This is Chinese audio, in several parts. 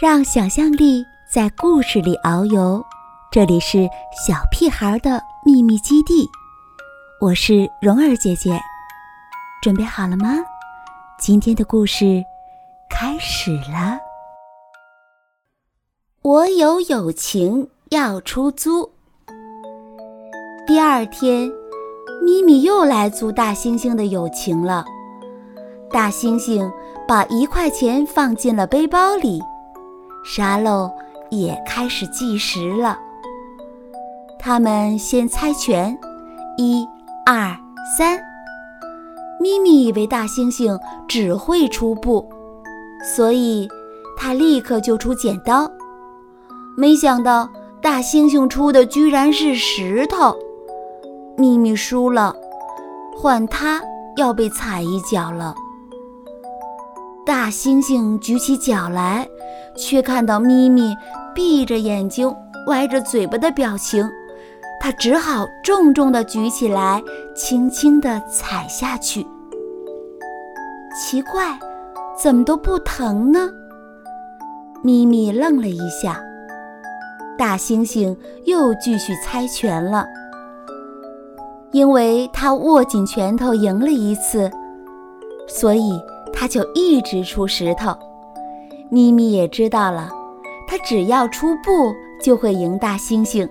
让想象力在故事里遨游，这里是小屁孩的秘密基地。我是蓉儿姐姐，准备好了吗？今天的故事开始了。我有友情要出租。第二天，咪咪又来租大猩猩的友情了。大猩猩把一块钱放进了背包里。沙漏也开始计时了。他们先猜拳，一、二、三。咪咪以为大猩猩只会出布，所以他立刻就出剪刀。没想到大猩猩出的居然是石头，咪咪输了，换他要被踩一脚了。大猩猩举起脚来，却看到咪咪闭着眼睛、歪着嘴巴的表情，它只好重重地举起来，轻轻地踩下去。奇怪，怎么都不疼呢？咪咪愣了一下。大猩猩又继续猜拳了，因为他握紧拳头赢了一次，所以。他就一直出石头，咪咪也知道了，他只要出布就会赢大猩猩，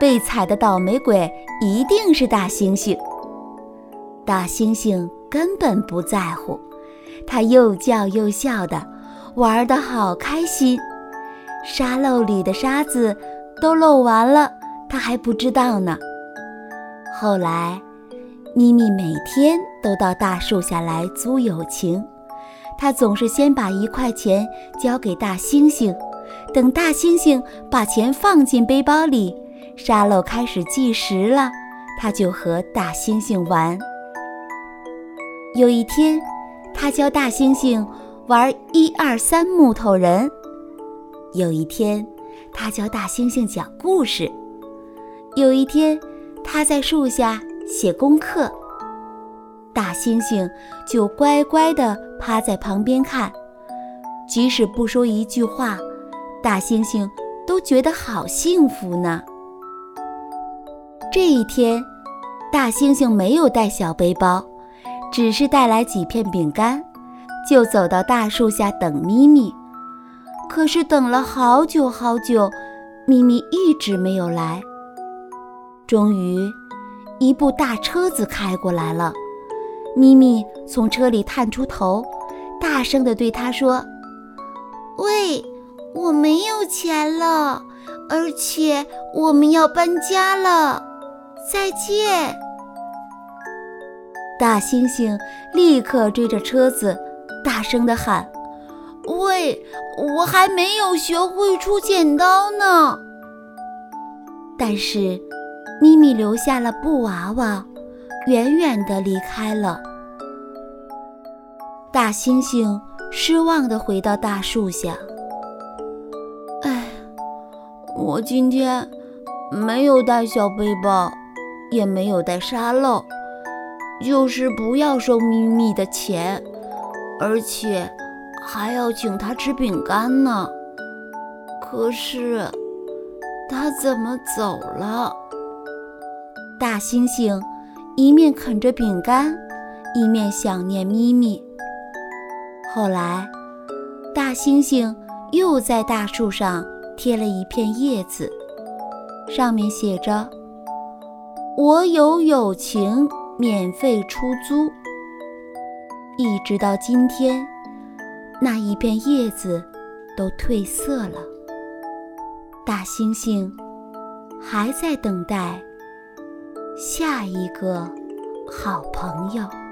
被踩的倒霉鬼一定是大猩猩。大猩猩根本不在乎，他又叫又笑的，玩得好开心。沙漏里的沙子都漏完了，他还不知道呢。后来。咪咪每天都到大树下来租友情，他总是先把一块钱交给大猩猩，等大猩猩把钱放进背包里，沙漏开始计时了，他就和大猩猩玩。有一天，他教大猩猩玩一二三木头人；有一天，他教大猩猩讲故事；有一天，他在树下。写功课，大猩猩就乖乖地趴在旁边看，即使不说一句话，大猩猩都觉得好幸福呢。这一天，大猩猩没有带小背包，只是带来几片饼干，就走到大树下等咪咪。可是等了好久好久，咪咪一直没有来。终于。一部大车子开过来了，咪咪从车里探出头，大声地对他说：“喂，我没有钱了，而且我们要搬家了，再见。”大猩猩立刻追着车子，大声地喊：“喂，我还没有学会出剪刀呢。”但是。咪咪留下了布娃娃，远远地离开了。大猩猩失望地回到大树下。哎，我今天没有带小背包，也没有带沙漏，就是不要收咪咪的钱，而且还要请他吃饼干呢。可是他怎么走了？大猩猩一面啃着饼干，一面想念咪咪。后来，大猩猩又在大树上贴了一片叶子，上面写着：“我有友情，免费出租。”一直到今天，那一片叶子都褪色了。大猩猩还在等待。下一个好朋友。